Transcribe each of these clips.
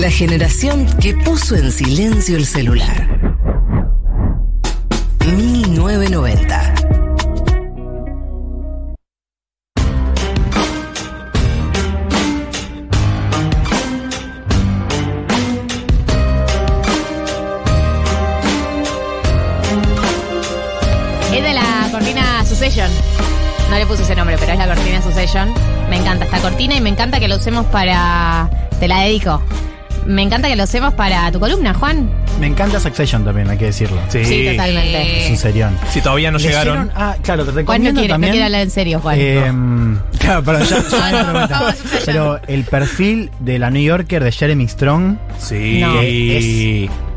La generación que puso en silencio el celular. 1990. Es de la cortina Succession. No le puse ese nombre, pero es la cortina Succession. Me encanta esta cortina y me encanta que lo usemos para. Te la dedico. Me encanta que lo usemos para tu columna, Juan. Me encanta Succession también, hay que decirlo. Sí. Sí, totalmente. Es un serión. Si todavía no llegaron. ¿Leyeron? Ah, claro, te Juan no recomiendo quiere, no también. quiere hablar en serio, Juan. eh, claro, pero ya, ya No, me no, vamos, Succession. Pero el perfil de la New Yorker de Jeremy Strong Sí. No.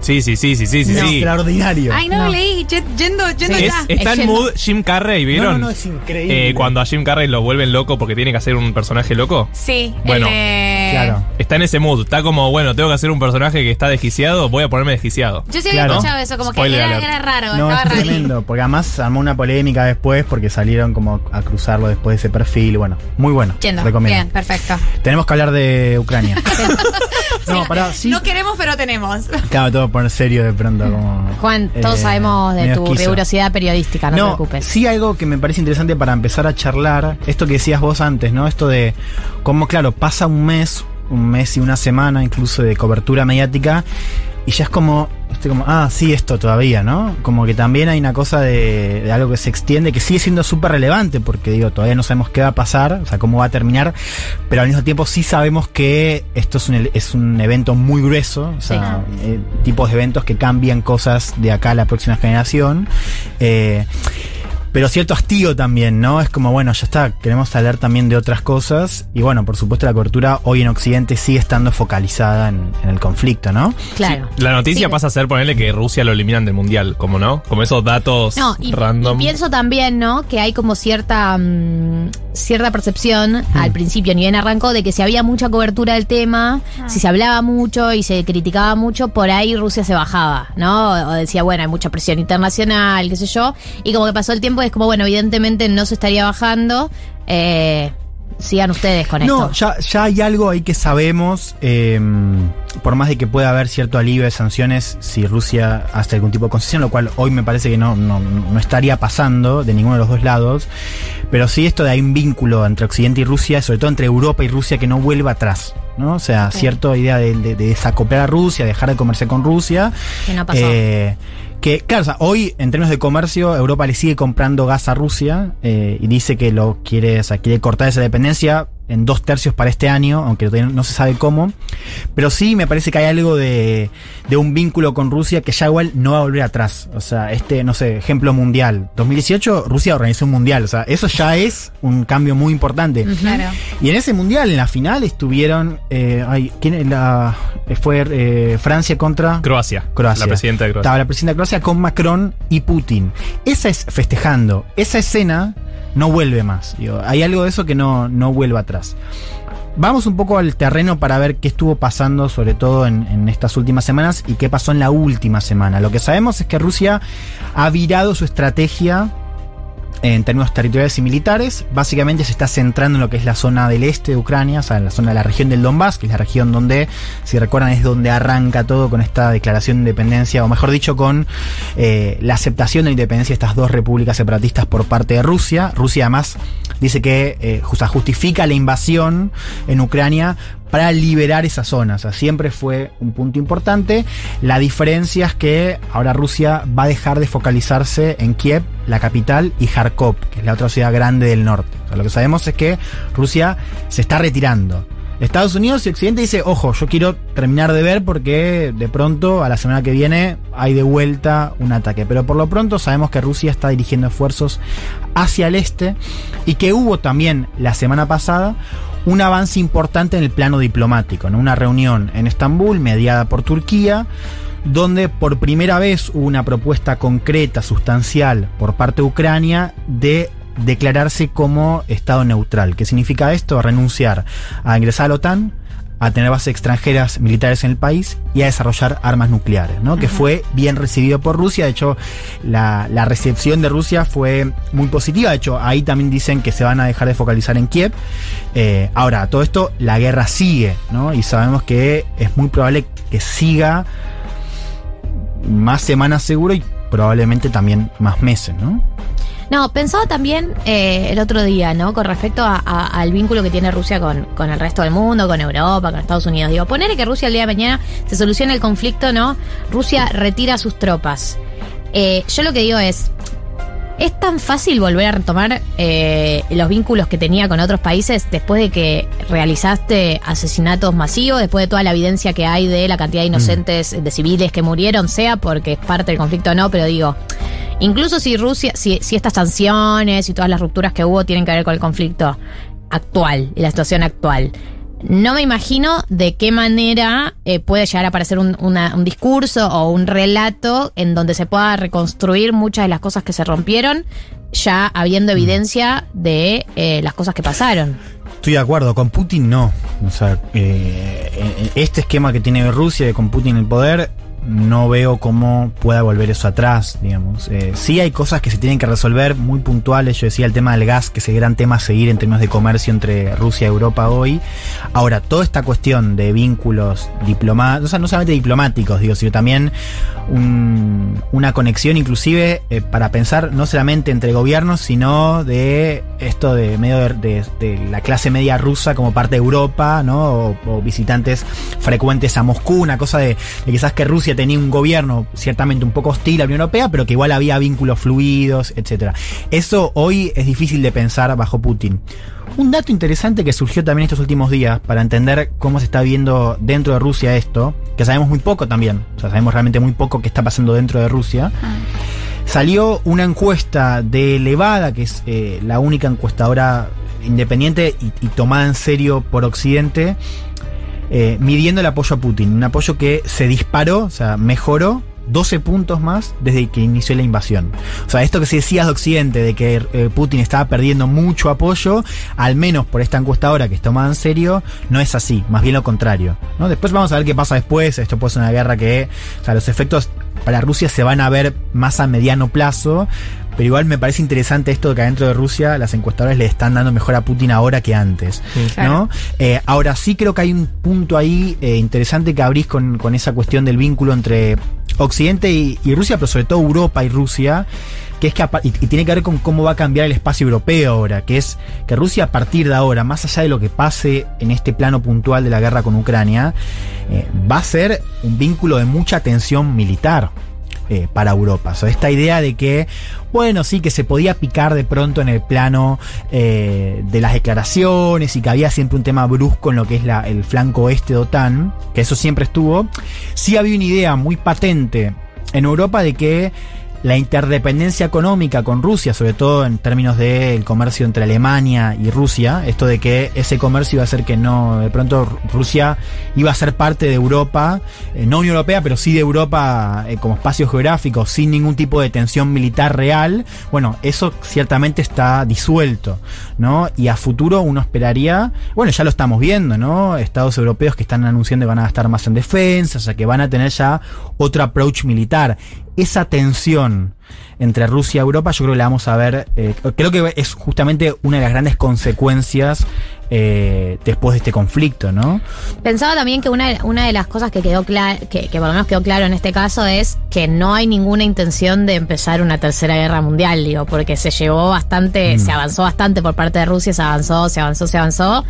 Sí, sí, sí, sí, sí, sí. es sí. extraordinario. Ay, no, No. lo leí. Ye- Yendo, yendo Sí. Es- ya. está Es en yendo- mood Jim Carrey, no, ¿vieron? no, no, es increíble. Eh, cuando a Jim Carrey lo vuelven loco porque tiene que hacer un personaje loco. Sí, Bueno, el de... Claro. Está en ese mood. Está como, bueno, tengo que hacer un personaje que está desquiciado, voy a ponerme desquiciado. Yo sí Claro. había escuchado eso, como Spoiler que era, alert. era raro, No, estaba es raro. tremendo, porque además armó una polémica después porque salieron como a cruzarlo después de ese perfil. Bueno, muy bueno. Yendo, recomiendo. bien, perfecto. Tenemos que hablar de Ucrania. no, pará, sí. No queremos, pero tenemos. Claro, todo por serio de pronto. Como, Juan, todos eh, sabemos de tu esquizo. rigurosidad periodística, no, te No, preocupes. sí algo que me parece interesante para empezar a charlar, esto que decías vos antes, ¿no? Esto de cómo, claro, pasa un mes, un mes y una semana incluso de cobertura mediática y ya es como, estoy como, ah, sí, esto todavía, ¿no? Como que también hay una cosa de, de algo que se extiende, que sigue siendo súper relevante, porque digo, todavía no sabemos qué va a pasar, o sea, cómo va a terminar, pero al mismo tiempo sí sabemos que esto es un, es un evento muy grueso, o sea, eh, tipos de eventos que cambian cosas de acá a la próxima generación. Eh, pero cierto hastío también, ¿no? Es como, bueno, ya está, queremos hablar también de otras cosas. Y bueno, por supuesto, la cobertura hoy en Occidente sigue estando focalizada en, en el conflicto, ¿no? Claro. La noticia Sí. pasa a ser ponerle que Rusia lo eliminan del mundial, como no, como esos datos No, y, random. y pienso también, ¿no? Que hay como cierta mm, cierta percepción al principio, ni bien arrancó, de que si había mucha cobertura del tema, si se hablaba mucho y se criticaba mucho, por ahí Rusia se bajaba, ¿no? O decía, bueno, hay mucha presión internacional, qué sé yo. Y como que pasó el tiempo, es como, bueno, evidentemente no se estaría bajando. Eh, sigan ustedes con No, esto. ya, ya hay algo ahí que sabemos, eh, por más de que pueda haber cierto alivio de sanciones si Rusia hace algún tipo de concesión, lo cual hoy me parece que no, no, no estaría pasando de ninguno de los dos lados, pero sí esto de hay un vínculo entre Occidente y Rusia, sobre todo entre Europa y Rusia, que no vuelva atrás. ¿no? O sea, cierta idea de, de- de desacoplar a Rusia, dejar de comerciar con Rusia. Que no pasó. Eh, que, claro, o sea, hoy en términos de comercio, Europa le sigue comprando gas a Rusia eh, y dice que lo quiere, o sea, quiere cortar esa dependencia en dos tercios para este año, aunque no se sabe cómo. Pero sí me parece que hay algo de, de un vínculo con Rusia que ya igual no va a volver atrás. O sea, este, no sé, ejemplo mundial. 2018, Rusia organizó un mundial. O sea, eso ya es un cambio muy importante. Claro. Y en ese mundial, en la final, estuvieron. Eh, ay, ¿quién es la, fue eh, Francia contra. Croacia. Croacia. La presidenta de Croacia. Estaba la presidenta de Croacia con Macron y Putin. Esa es festejando. Esa escena no vuelve más. Hay algo de eso que no, no vuelve atrás. Vamos un poco al terreno para ver qué estuvo pasando, sobre todo en, en estas últimas semanas, y qué pasó en la última semana. Lo que sabemos es que Rusia ha virado su estrategia en términos territoriales y militares. Básicamente se está centrando en lo que es la zona del este de Ucrania, o sea, en la zona de la región del Donbass, que es la región donde, si recuerdan, es donde arranca todo con esta declaración de independencia, o mejor dicho, con eh, la aceptación de la independencia de estas dos repúblicas separatistas por parte de Rusia. Rusia además dice que eh, justifica la invasión en Ucrania para liberar esa zona. O sea, siempre fue un punto importante. La diferencia es que ahora Rusia va a dejar de focalizarse en Kiev, la capital, y Kharkov, que es la otra ciudad grande del norte. O sea, lo que sabemos es que Rusia se está retirando. Estados Unidos y Occidente dice, ojo, yo quiero terminar de ver porque de pronto a la semana que viene hay de vuelta un ataque. Pero por lo pronto sabemos que Rusia está dirigiendo esfuerzos hacia el este y que hubo también la semana pasada un avance importante en el plano diplomático, ¿no? una reunión en Estambul mediada por Turquía, donde por primera vez hubo una propuesta concreta, sustancial por parte de Ucrania de declararse como Estado neutral. ¿Qué significa esto? Renunciar a ingresar a la OTAN, a tener bases extranjeras militares en el país y a desarrollar armas nucleares, ¿no? Que fue bien recibido por Rusia. De hecho, la, la recepción de Rusia fue muy positiva. De hecho, ahí también dicen que se van a dejar de focalizar en Kiev. Eh, ahora, todo esto, la guerra sigue, ¿no? Y sabemos que es muy probable que siga más semanas seguro y probablemente también más meses, ¿no? No, pensaba también eh, el otro día, ¿no? Con respecto a- a- al vínculo que tiene Rusia con, con el resto del mundo, con Europa, con Estados Unidos. Digo, poner que Rusia el día de mañana se soluciona el conflicto, ¿no? Rusia retira sus tropas. Eh, yo lo que digo es, ¿es tan fácil volver a retomar eh, los vínculos que tenía con otros países después de que realizaste asesinatos masivos, después de toda la evidencia que hay de la cantidad de inocentes, de civiles que murieron, sea porque es parte del conflicto o no, pero digo, incluso si Rusia, si, si estas sanciones y todas las rupturas que hubo tienen que ver con el conflicto actual y la situación actual. No me imagino de qué manera eh, puede llegar a aparecer un, una- un discurso o un relato en donde se pueda reconstruir muchas de las cosas que se rompieron, ya habiendo evidencia de eh, las cosas que pasaron. Estoy de acuerdo, con Putin no. O sea, eh, eh, este esquema que tiene Rusia de con Putin en el poder, no veo cómo pueda volver eso atrás, digamos. Eh, sí hay cosas que se tienen que resolver muy puntuales. Yo decía el tema del gas, que es el gran tema a seguir en términos de comercio entre Rusia y Europa hoy. Ahora, toda esta cuestión de vínculos diplomáticos, no solamente diplomáticos, digo, sino también un- una conexión inclusive eh, para pensar no solamente entre gobiernos, sino de esto de medio de, la clase media rusa como parte de Europa, ¿no? O, o visitantes frecuentes a Moscú, una cosa de, de quizás que Rusia tenía un gobierno ciertamente un poco hostil a la Unión Europea, pero que igual había vínculos fluidos, etcétera. Eso hoy es difícil de pensar bajo Putin. Un dato interesante que surgió también estos últimos días para entender cómo se está viendo dentro de Rusia esto, que sabemos muy poco también, o sea, sabemos realmente muy poco qué está pasando dentro de Rusia. Salió una encuesta de Levada, que es eh, la única encuestadora independiente y, y tomada en serio por Occidente, eh, midiendo el apoyo a Putin. Un apoyo que se disparó, o sea, mejoró 12 puntos más desde que inició la invasión. O sea, esto que se decía de Occidente, de que eh, Putin estaba perdiendo mucho apoyo, al menos por esta encuestadora que es tomada en serio, no es así, más bien lo contrario. ¿no? Después vamos a ver qué pasa después, esto puede ser una guerra que, o sea, los efectos para Rusia se van a ver más a mediano plazo, pero igual me parece interesante esto de que adentro de Rusia las encuestadoras le están dando mejor a Putin ahora que antes. ¿no? Eh, ahora sí creo que hay un punto ahí eh, interesante que abrís con, con esa cuestión del vínculo entre Occidente y, y Rusia, pero sobre todo Europa y Rusia, que es que y, tiene que ver con cómo va a cambiar el espacio europeo ahora, que es que Rusia a partir de ahora, más allá de lo que pase en este plano puntual de la guerra con Ucrania, eh, va a ser un vínculo de mucha tensión militar eh, para Europa. O sea, esta idea de que, bueno, sí, que se podía picar de pronto en el plano eh, de las declaraciones y que había siempre un tema brusco en lo que es el flanco oeste de OTAN, que eso siempre estuvo. Sí había una idea muy patente en Europa de que la interdependencia económica con Rusia, sobre todo en términos del comercio entre Alemania y Rusia, esto de que ese comercio iba a hacer que no, de pronto Rusia iba a ser parte de Europa, eh, no Unión Europea, pero sí de Europa eh, como espacio geográfico, sin ningún tipo de tensión militar real, bueno, eso ciertamente está disuelto, ¿no? Y a futuro uno esperaría, bueno, ya lo estamos viendo, ¿no? Estados europeos que están anunciando que van a gastar más en defensa, o sea, que van a tener ya otro approach militar esa tensión entre Rusia y Europa, yo creo que la vamos a ver. eh, creo que es justamente una de las grandes consecuencias eh, después de este conflicto, ¿no? Pensaba también que una, una de las cosas que quedó clara, que, que por lo menos quedó claro en este caso es que no hay ninguna intención de empezar una tercera guerra mundial, digo, porque se llevó bastante, se avanzó bastante por parte de Rusia, se avanzó, se avanzó, se avanzó,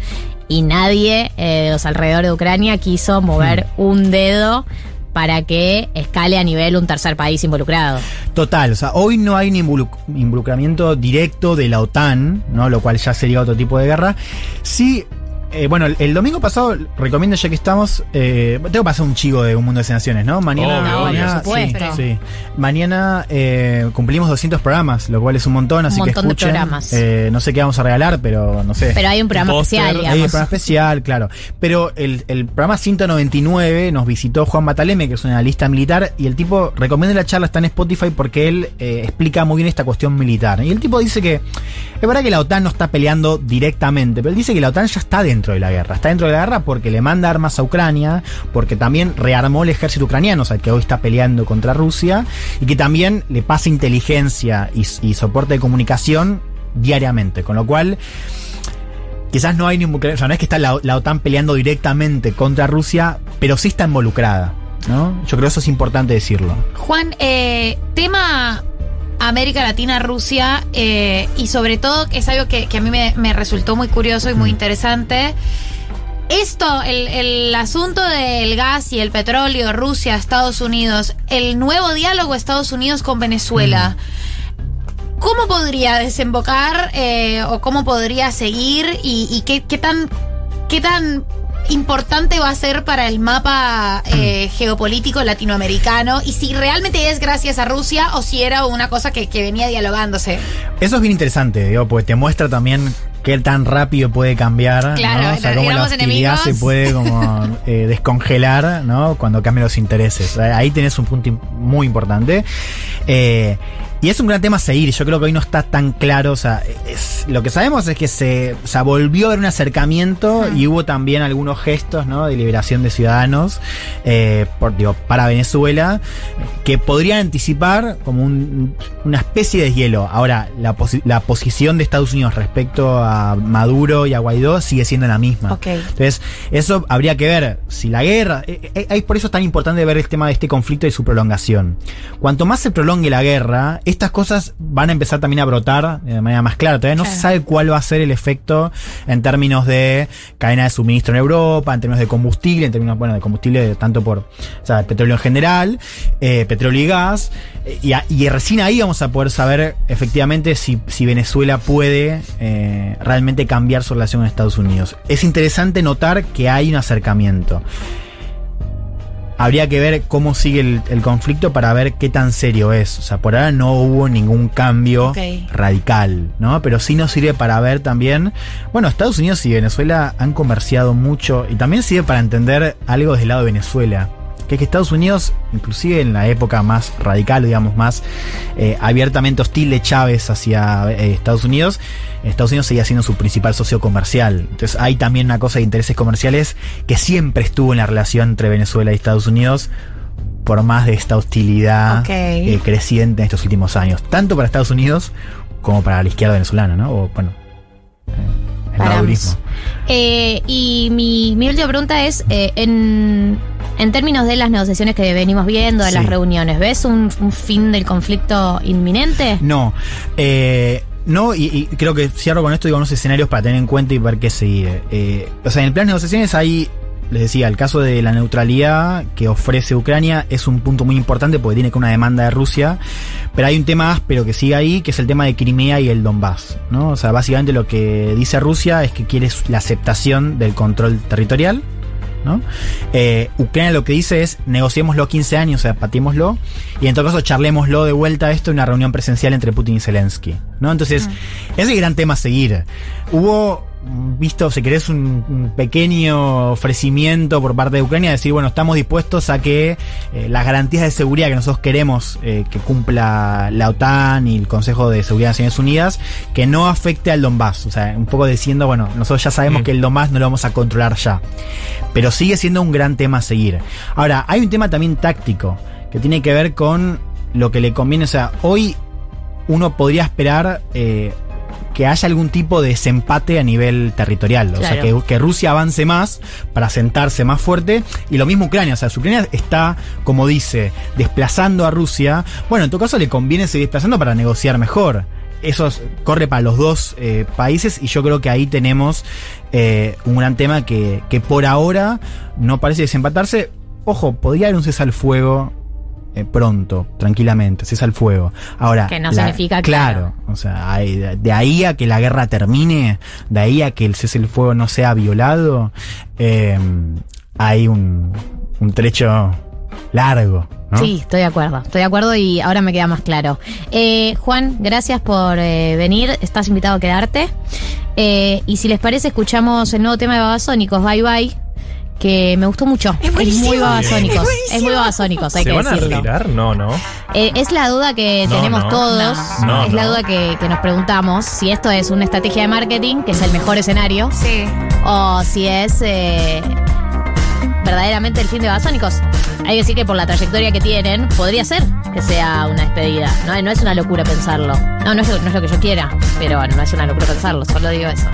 y nadie eh, de los alrededores de Ucrania quiso mover un dedo para que escale a nivel un tercer país involucrado. Total, o sea, hoy no hay un involu- involucramiento directo de la OTAN, ¿no? Lo cual ya sería otro tipo de guerra. Sí. Eh, bueno, el, el domingo pasado, recomiendo ya que estamos, eh, tengo que pasar un chivo de Un Mundo de Sensaciones, ¿no? Mañana, Obvio, obvio. mañana, sí, sí. mañana eh, cumplimos 200 programas, lo cual es un montón, así montón que de escuchen. programas. Eh, no sé qué vamos a regalar, pero no sé. Pero hay un programa especial, hay Hay un digamos. programa especial, claro. Pero el, el programa 199 nos visitó Juan Bataleme, que es un analista militar, y el tipo recomienda la charla, está en Spotify porque él eh, explica muy bien esta cuestión militar. Y el tipo dice que es verdad que la OTAN no está peleando directamente, pero él dice que la OTAN ya está dentro dentro de la guerra. Está dentro de la guerra porque le manda armas a Ucrania, porque también rearmó el ejército ucraniano, o sea, que hoy está peleando contra Rusia, y que también le pasa inteligencia y, soporte de comunicación diariamente. Con lo cual, quizás no hay ni o sea, no es que está la, la OTAN peleando directamente contra Rusia, pero sí está involucrada. ¿no? Yo creo que eso es importante decirlo. Juan, eh, tema América Latina, Rusia, eh, y sobre todo, que es algo que, que a mí me, me resultó muy curioso y muy interesante. Esto, el, el asunto del gas y el petróleo, Rusia, Estados Unidos, el nuevo diálogo Estados Unidos con Venezuela. ¿Cómo podría desembocar eh, o cómo podría seguir y, y qué, qué tan qué tan importante va a ser para el mapa eh, geopolítico latinoamericano y si realmente es gracias a Rusia o si era una cosa que, que venía dialogándose. Eso es bien interesante, digo, porque te muestra también qué tan rápido puede cambiar, Claro, ¿no? O sea, cómo la hostilidad enemigos. se puede como eh, descongelar, ¿no? Cuando cambian los intereses. Ahí tenés un punto muy importante. Eh, y es un gran tema a seguir. Yo creo que hoy no está tan claro. O sea, es- lo que sabemos es que se, o sea, volvió a haber un acercamiento y hubo también algunos gestos, ¿no? De liberación de ciudadanos eh, por, digo, para Venezuela que podrían anticipar como un- una especie de hielo. Ahora, la, posi- la posición de Estados Unidos respecto a Maduro y a Guaidó sigue siendo la misma. Entonces, eso habría que ver si la guerra. eh, eh, por eso es tan importante ver el tema de este conflicto y su prolongación. Cuanto más se prolongue la guerra, estas cosas van a empezar también a brotar de manera más clara. Todavía no Claro. se sabe cuál va a ser el efecto en términos de cadena de suministro en Europa, en términos de combustible, en términos, bueno, de combustible tanto por, o sea, petróleo en general, eh, petróleo y gas. eh, Y, y recién ahí vamos a poder saber efectivamente si, si Venezuela puede eh, realmente cambiar su relación con Estados Unidos. Es interesante notar que hay un acercamiento. Habría que ver cómo sigue el, el conflicto para ver qué tan serio es. O sea, por ahora no hubo ningún cambio radical, ¿no? Pero sí nos sirve para ver también. Bueno, Estados Unidos y Venezuela han comerciado mucho y también sirve para entender algo desde el lado de Venezuela. Que es que Estados Unidos, inclusive en la época más radical, digamos, más eh, abiertamente hostil de Chávez hacia eh, Estados Unidos, Estados Unidos seguía siendo su principal socio comercial. Entonces hay también una cosa de intereses comerciales que siempre estuvo en la relación entre Venezuela y Estados Unidos por más de esta hostilidad eh, creciente en estos últimos años, tanto para Estados Unidos como para la izquierda venezolana, ¿no? O bueno, el Para madurismo. ambos. Eh, y mi, mi última pregunta es, eh, en, en términos de las negociaciones que venimos viendo, de Sí. las reuniones, ¿ves un, un fin del conflicto inminente? No, eh, no, y, y creo que cierro con esto, digo, unos escenarios para tener en cuenta y ver qué seguir. Eh, o sea, en el plan de negociaciones hay, les decía, el caso de la neutralidad que ofrece Ucrania es un punto muy importante porque tiene que una demanda de Rusia, pero hay un tema áspero que sigue ahí, que es el tema de Crimea y el Donbass, ¿no? O sea, básicamente lo que dice Rusia es que quiere la aceptación del control territorial, ¿no? Eh, Ucrania lo que dice es negociémoslo 15 años, o sea, patémoslo, y en todo caso charlémoslo de vuelta a esto en una reunión presencial entre Putin y Zelensky, ¿no? Entonces, ese es el gran tema a seguir. Hubo, visto, si querés, un, pequeño ofrecimiento por parte de Ucrania de decir, bueno, estamos dispuestos a que eh, las garantías de seguridad que nosotros queremos eh, que cumpla la OTAN y el Consejo de Seguridad de Naciones Unidas, que no afecte al Donbass. O sea, un poco diciendo, bueno, nosotros ya sabemos Mm. que el Donbass no lo vamos a controlar ya. Pero sigue siendo un gran tema a seguir. Ahora, hay un tema también táctico, que tiene que ver con lo que le conviene. O sea, hoy uno podría esperar eh, que haya algún tipo de desempate a nivel territorial. O sea, que, que Rusia avance más para sentarse más fuerte. Y lo mismo Ucrania. O sea, si Ucrania está, como dice, desplazando a Rusia, bueno, en todo caso le conviene seguir desplazando para negociar mejor. Eso es- corre para los dos eh, países y yo creo que ahí tenemos eh, un gran tema que, que por ahora no parece desempatarse. Ojo, podría haber un cese al fuego eh, pronto, tranquilamente, cese al fuego. Ahora, Que no significa, claro. O sea, hay- de, ahí a que la guerra termine, de ahí a que el cese al fuego no sea violado, eh, hay un, un trecho largo. ¿no? Sí, estoy de acuerdo. Estoy de acuerdo y ahora me queda más claro. Eh, Juan, gracias por eh, venir. Estás invitado a quedarte. Eh, y si les parece, escuchamos el nuevo tema de Babasónicos, Bye Bye, que me gustó mucho. Es, muy babasónicos. Es, muy babasónicos, hay ¿Se que van decirlo. a retirar? No, no. Eh, es la duda que tenemos todos. No, es la duda que, que, nos preguntamos si esto es una estrategia de marketing, que es el mejor escenario. Sí. O si es eh, verdaderamente el fin de babasónicos. Hay que decir que por la trayectoria que tienen, podría ser que sea una despedida. No, no es una locura pensarlo. No, no es, no es lo que yo quiera, pero bueno, no es una locura pensarlo, solo digo eso.